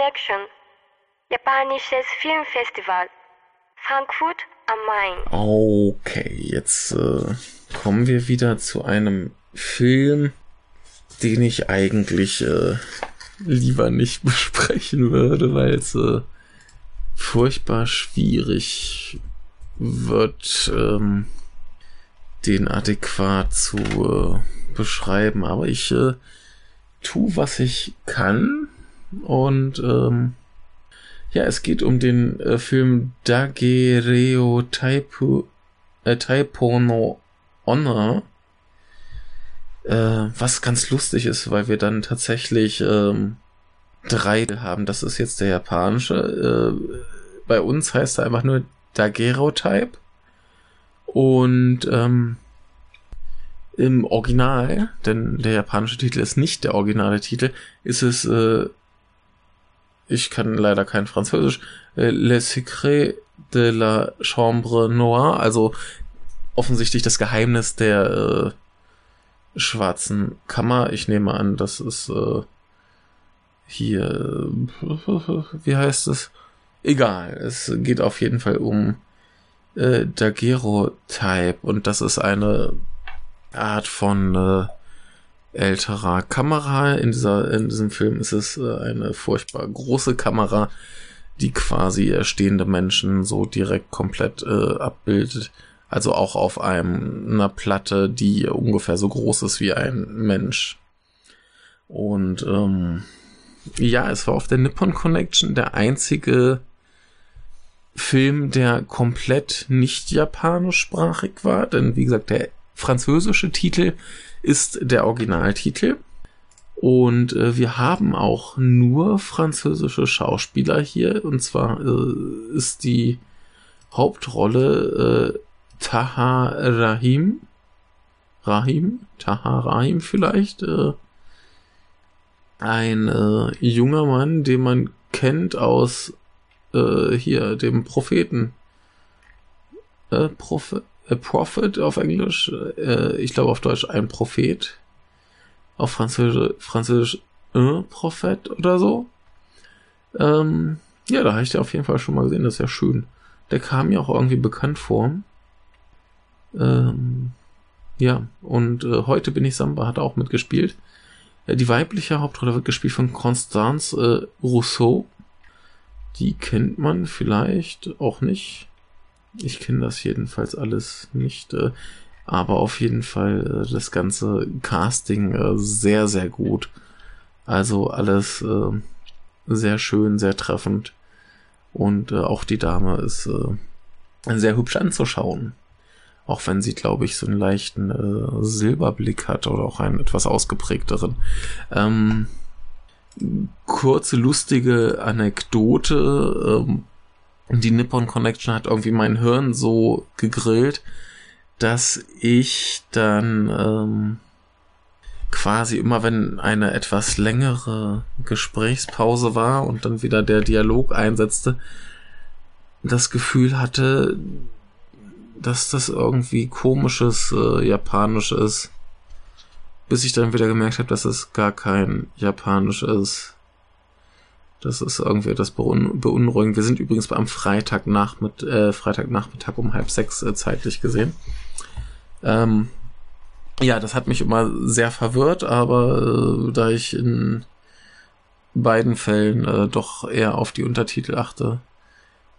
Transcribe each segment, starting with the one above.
Connection, japanisches Filmfestival, Frankfurt am Main. Okay, jetzt äh, kommen wir wieder zu einem Film, den ich eigentlich äh, lieber nicht besprechen würde, weil es äh, furchtbar schwierig wird, ähm, den adäquat zu äh, beschreiben. Aber ich äh, tu, was ich kann. Und ähm, ja, es geht um den äh, Film Dagereo Taipu, äh, Taipono Honor. Äh, was ganz lustig ist, weil wir dann tatsächlich ähm, drei haben. Das ist jetzt der japanische. Äh, bei uns heißt er einfach nur Daguerreotype. Und ähm, im Original, denn der japanische Titel ist nicht der originale Titel, ist es, äh, ich kann leider kein Französisch, äh, Le Secret de la Chambre Noire, also offensichtlich das Geheimnis der äh, schwarzen Kammer. Ich nehme an, das ist äh, hier, wie heißt es? Egal, es geht auf jeden Fall um äh, Daguerreotype und das ist eine Art von äh, älterer Kamera. In, dieser, in diesem Film ist es äh, eine furchtbar große Kamera, die quasi stehende Menschen so direkt komplett äh, abbildet. Also auch auf einem, einer Platte, die ungefähr so groß ist wie ein Mensch. Und ähm, ja, es war auf der Nippon Connection der einzige Film, der komplett nicht japanischsprachig war, denn wie gesagt, der französische Titel ist der Originaltitel. Und äh, wir haben auch nur französische Schauspieler hier. Und zwar äh, ist die Hauptrolle äh, Taha Rahim. Rahim? Taha Rahim vielleicht. Äh, ein äh, junger Mann, den man kennt aus äh, hier, dem Propheten. Äh, Prophet, äh, Prophet auf Englisch, äh, ich glaube auf Deutsch ein Prophet. Auf Französisch, Französisch ein Prophet oder so. Ähm, ja, da habe ich den auf jeden Fall schon mal gesehen, das ist ja schön. Der kam mir auch irgendwie bekannt vor. Ähm, ja, und äh, heute bin ich Samba, hat auch mitgespielt. Äh, die weibliche Hauptrolle wird gespielt von Constance äh, Rousseau. Die kennt man vielleicht auch nicht. Ich kenne das jedenfalls alles nicht. Äh, aber auf jeden Fall äh, das ganze Casting äh, sehr, sehr gut. Also alles äh, sehr schön, sehr treffend. Und äh, auch die Dame ist äh, sehr hübsch anzuschauen. Auch wenn sie, glaube ich, so einen leichten Silberblick hat oder auch einen etwas ausgeprägteren. Ähm, kurze, lustige Anekdote. Ähm, die Nippon Connection hat irgendwie mein Hirn so gegrillt, dass ich dann ähm, quasi immer, wenn eine etwas längere Gesprächspause war und dann wieder der Dialog einsetzte, das Gefühl hatte, dass das irgendwie komisches äh, Japanisch ist. Bis ich dann wieder gemerkt habe, dass es gar kein Japanisch ist. Das ist irgendwie etwas beun beunruhigend. Wir sind übrigens am Freitag mit, äh, Freitagnachmittag um halb sechs äh, zeitlich gesehen. Ähm, ja, das hat mich immer sehr verwirrt, aber äh, da ich in beiden Fällen äh, doch eher auf die Untertitel achte,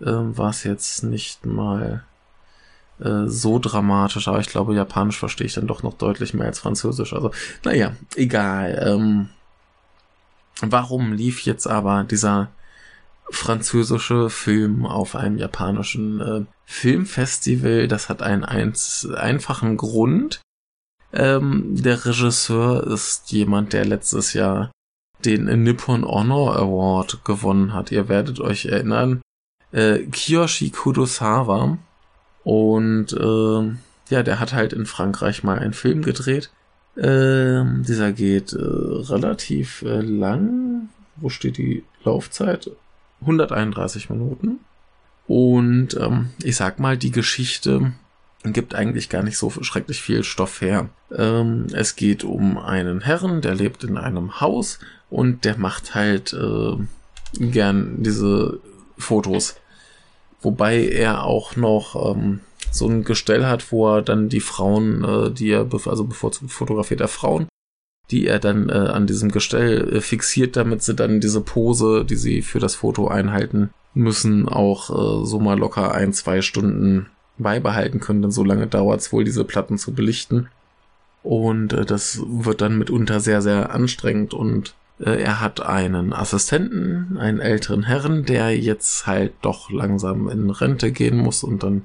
äh, war es jetzt nicht mal äh, so dramatisch, aber ich glaube, Japanisch verstehe ich dann doch noch deutlich mehr als Französisch. Also, naja, egal. Ähm, warum lief jetzt aber dieser französische Film auf einem japanischen äh, Filmfestival? Das hat einen eins, einfachen Grund. Ähm, der Regisseur ist jemand, der letztes Jahr den Nippon Honor Award gewonnen hat. Ihr werdet euch erinnern. Äh, Kiyoshi Kurosawa und äh, ja, der hat halt in Frankreich mal einen Film gedreht. Äh, dieser geht äh, relativ äh, lang. Wo steht die Laufzeit? 131 Minuten. Und ähm, ich sag mal, die Geschichte gibt eigentlich gar nicht so schrecklich viel Stoff her. Ähm, es geht um einen Herren, der lebt in einem Haus und der macht halt äh, gern diese Fotos. Wobei er auch noch ähm, so ein Gestell hat, wo er dann die Frauen, äh, die er, also bevorzugt fotografiert er Frauen, die er dann äh, an diesem Gestell äh, fixiert, damit sie dann diese Pose, die sie für das Foto einhalten müssen, auch äh, so mal locker ein, zwei Stunden beibehalten können. Denn so lange dauert es wohl, diese Platten zu belichten. Und äh, das wird dann mitunter sehr, sehr anstrengend und äh, er hat einen Assistenten, einen älteren Herrn, der jetzt halt doch langsam in Rente gehen muss und dann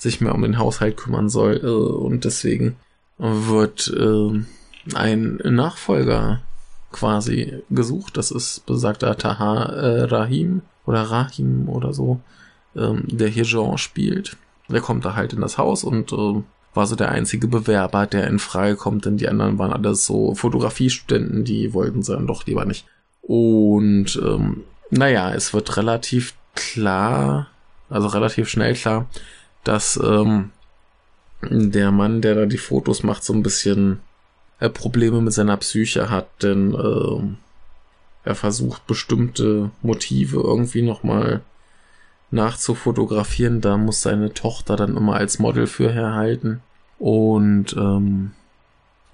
sich mehr um den Haushalt kümmern soll. Äh, und deswegen wird äh, ein Nachfolger quasi gesucht. Das ist besagter Taha äh, Rahim oder Rahim oder so, ähm, der hier Jean spielt. Der kommt da halt in das Haus und äh, war so der einzige Bewerber, der in Frage kommt, denn die anderen waren alles so Fotografiestudenten, die wollten sie dann doch lieber nicht. Und ähm, naja, es wird relativ klar, also relativ schnell klar, dass ähm, der Mann, der da die Fotos macht, so ein bisschen äh, Probleme mit seiner Psyche hat, denn äh, er versucht bestimmte Motive irgendwie nochmal nachzufotografieren. Da muss seine Tochter dann immer als Model für herhalten. Und ähm,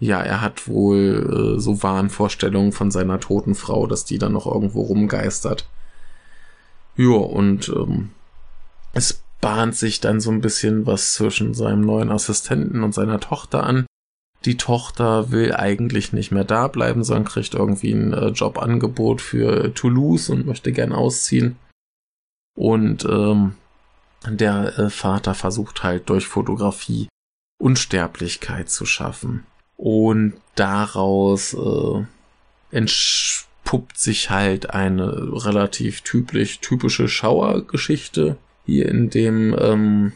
ja, er hat wohl äh, so Wahnvorstellungen von seiner toten Frau, dass die dann noch irgendwo rumgeistert. Ja, und ähm, es bahnt sich dann so ein bisschen was zwischen seinem neuen Assistenten und seiner Tochter an. Die Tochter will eigentlich nicht mehr da bleiben, sondern kriegt irgendwie ein äh, Jobangebot für Toulouse und möchte gern ausziehen. Und ähm, der äh, Vater versucht halt durch Fotografie Unsterblichkeit zu schaffen. Und daraus äh, entpuppt sich halt eine relativ typisch, typische Schauergeschichte. Hier in dem, ähm,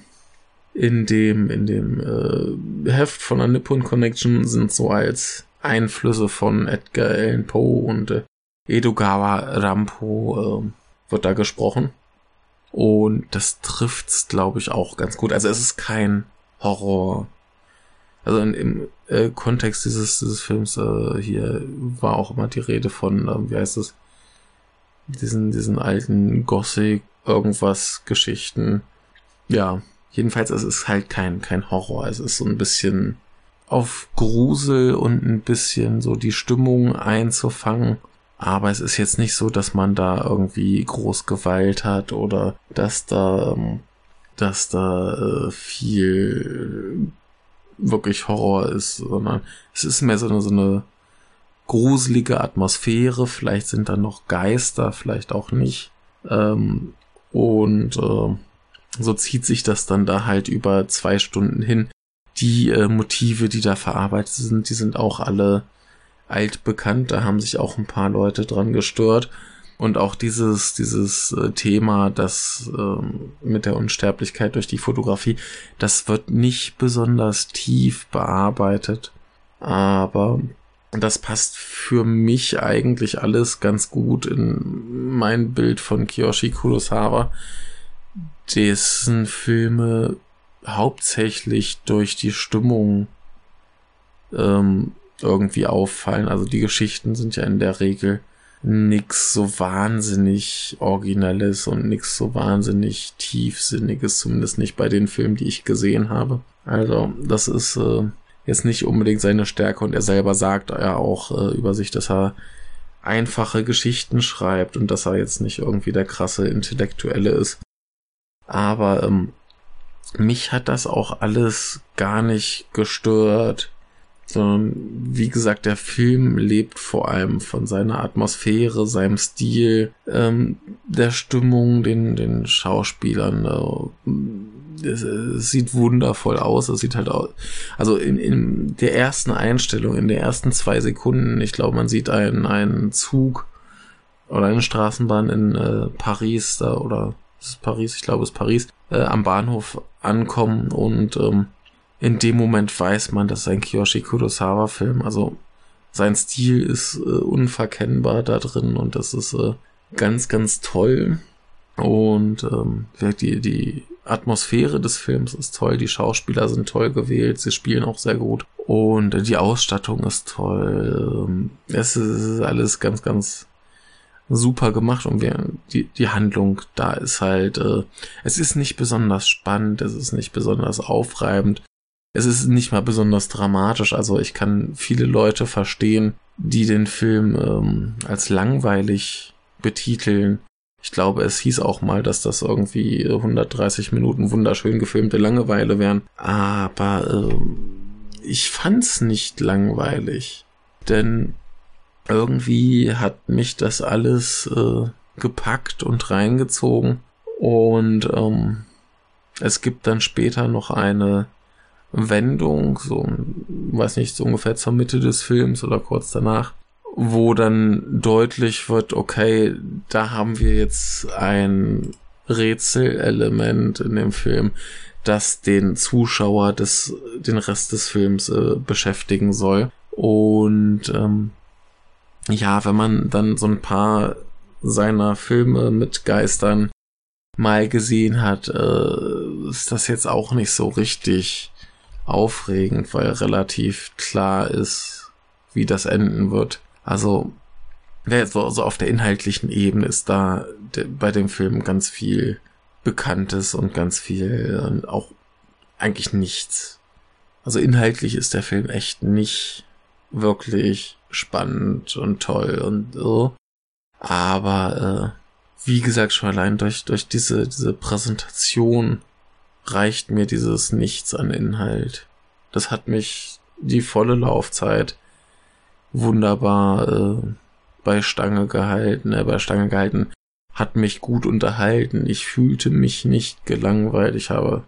in dem, in dem äh, Heft von der Nippon Connection sind so als Einflüsse von Edgar Allan Poe und äh, Edogawa Rampo äh, wird da gesprochen. Und das trifft's, glaube ich, auch ganz gut. Also es ist kein Horror. Also in, im äh, Kontext dieses, dieses Films äh, hier war auch immer die Rede von, äh, wie heißt es, diesen, diesen alten Gothic irgendwas Geschichten. Ja, jedenfalls es ist halt kein, kein Horror. Es ist so ein bisschen auf Grusel und ein bisschen so die Stimmung einzufangen. Aber es ist jetzt nicht so, dass man da irgendwie groß Gewalt hat oder dass da, ähm, dass da äh, viel wirklich Horror ist, sondern es ist mehr so eine, so eine gruselige Atmosphäre. Vielleicht sind da noch Geister, vielleicht auch nicht. Ähm, und äh, so zieht sich das dann da halt über zwei Stunden hin. Die äh, Motive, die da verarbeitet sind, die sind auch alle altbekannt. Da haben sich auch ein paar Leute dran gestört. Und auch dieses, dieses äh, Thema, das ähm, mit der Unsterblichkeit durch die Fotografie, das wird nicht besonders tief bearbeitet. Aber das passt für mich eigentlich alles ganz gut in mein Bild von Kiyoshi Kurosawa, dessen Filme hauptsächlich durch die Stimmung ähm, irgendwie auffallen. Also die Geschichten sind ja in der Regel nix so wahnsinnig Originelles und nix so wahnsinnig Tiefsinniges, zumindest nicht bei den Filmen, die ich gesehen habe. Also das ist äh, jetzt nicht unbedingt seine Stärke und er selber sagt ja auch äh, über sich, dass er einfache Geschichten schreibt und dass er jetzt nicht irgendwie der krasse Intellektuelle ist. Aber ähm, mich hat das auch alles gar nicht gestört sondern wie gesagt, der Film lebt vor allem von seiner Atmosphäre, seinem Stil, ähm, der Stimmung, den, den Schauspielern. Äh, es, sieht wundervoll aus. Es sieht halt aus. Also in, in der ersten Einstellung, in den ersten zwei Sekunden, ich glaube, man sieht einen, einen Zug oder eine Straßenbahn in äh, Paris da oder ist Paris, ich glaube es ist Paris, äh, am Bahnhof ankommen und ähm, in dem Moment weiß man, das ist ein Kiyoshi Kurosawa Film. Also sein Stil ist äh, unverkennbar da drin und das ist äh, ganz, ganz toll. Und ähm, die, die Atmosphäre des Films ist toll, die Schauspieler sind toll gewählt, sie spielen auch sehr gut und die Ausstattung ist toll. Ähm, es ist alles ganz, ganz super gemacht und wir, die, die Handlung da ist halt, äh, es ist nicht besonders spannend, es ist nicht besonders aufreibend, es ist nicht mal besonders dramatisch. Also ich kann viele Leute verstehen, die den Film ähm, als langweilig betiteln. Ich glaube, es hieß auch mal, dass das irgendwie 130 Minuten wunderschön gefilmte Langeweile wären. Aber äh, ich fand's nicht langweilig. Denn irgendwie hat mich das alles äh, gepackt und reingezogen. Und ähm, es gibt dann später noch eine Wendung, so, weiß nicht, so ungefähr zur Mitte des Films oder kurz danach, wo dann deutlich wird, okay, da haben wir jetzt ein Rätselelement in dem Film, das den Zuschauer des, den Rest des Films äh, beschäftigen soll. Und ähm, ja, wenn man dann so ein paar seiner Filme mit Geistern mal gesehen hat, äh, ist das jetzt auch nicht so richtig aufregend, weil relativ klar ist, wie das enden wird. Also, so also auf der inhaltlichen Ebene ist da bei dem Film ganz viel Bekanntes und ganz viel äh, auch eigentlich nichts. Also inhaltlich ist der Film echt nicht wirklich spannend und toll und so. Aber äh, wie gesagt, schon allein durch, durch diese, diese Präsentation reicht mir dieses Nichts an Inhalt. Das hat mich die volle Laufzeit wunderbar äh, bei Stange gehalten, äh, bei Stange gehalten, hat mich gut unterhalten. Ich fühlte mich nicht gelangweilt. Ich habe,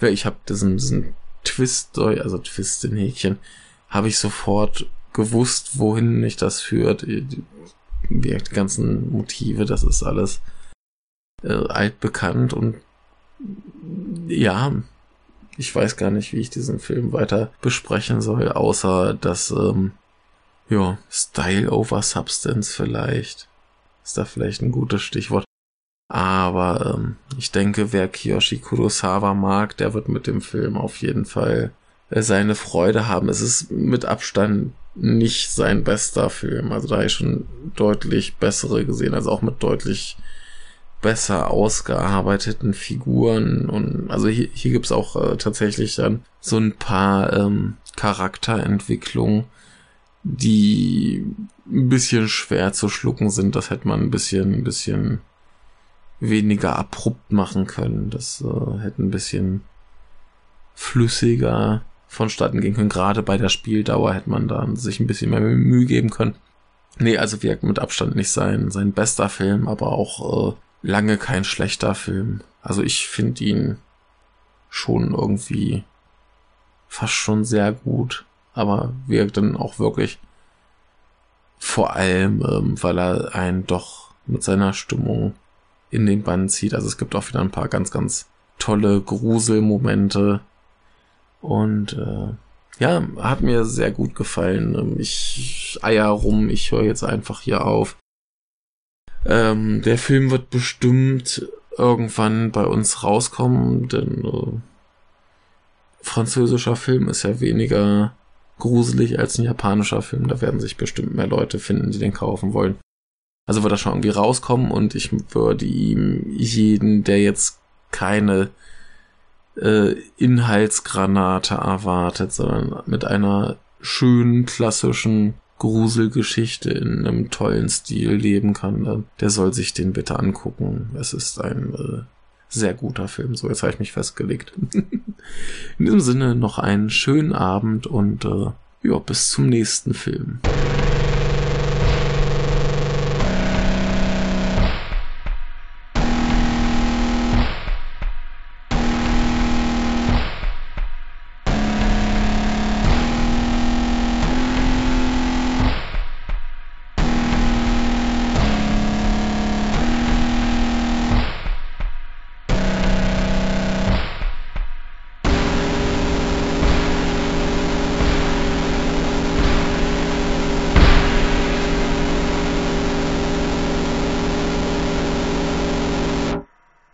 ich habe diesen, diesen Twist, also Twist in Häkchen, habe ich sofort gewusst, wohin mich das führt. Die, die ganzen Motive, das ist alles äh, altbekannt und ja, ich weiß gar nicht, wie ich diesen Film weiter besprechen soll, außer dass, ähm, ja, Style over Substance vielleicht. Ist da vielleicht ein gutes Stichwort. Aber ähm, ich denke, wer Kiyoshi Kurosawa mag, der wird mit dem Film auf jeden Fall äh, seine Freude haben. Es ist mit Abstand nicht sein bester Film. Also da habe ich schon deutlich bessere gesehen, also auch mit deutlich besser ausgearbeiteten Figuren und also hier, hier gibt's auch äh, tatsächlich dann so ein paar ähm, Charakterentwicklungen, die ein bisschen schwer zu schlucken sind. Das hätte man ein bisschen, ein bisschen weniger abrupt machen können. Das äh, hätte ein bisschen flüssiger vonstatten gehen können. Gerade bei der Spieldauer hätte man da sich ein bisschen mehr Mühe geben können. Nee, also wirkt mit Abstand nicht sein, sein bester Film, aber auch äh, lange kein schlechter Film. Also ich finde ihn schon irgendwie fast schon sehr gut, aber wirkt dann auch wirklich vor allem, ähm, weil er einen doch mit seiner Stimmung in den Bann zieht. Also es gibt auch wieder ein paar ganz, ganz tolle Gruselmomente und äh, ja, hat mir sehr gut gefallen. Ähm, ich eier rum, ich höre jetzt einfach hier auf. Ähm, der Film wird bestimmt irgendwann bei uns rauskommen, denn äh, französischer Film ist ja weniger gruselig als ein japanischer Film. Da werden sich bestimmt mehr Leute finden, die den kaufen wollen. Also wird er schon irgendwie rauskommen und ich würde ihm jeden, der jetzt keine äh, Inhaltsgranate erwartet, sondern mit einer schönen klassischen Gruselgeschichte in einem tollen Stil leben kann, der soll sich den bitte angucken. Es ist ein äh, sehr guter Film. So, jetzt habe ich mich festgelegt. in diesem Sinne noch einen schönen Abend und äh, ja, bis zum nächsten Film.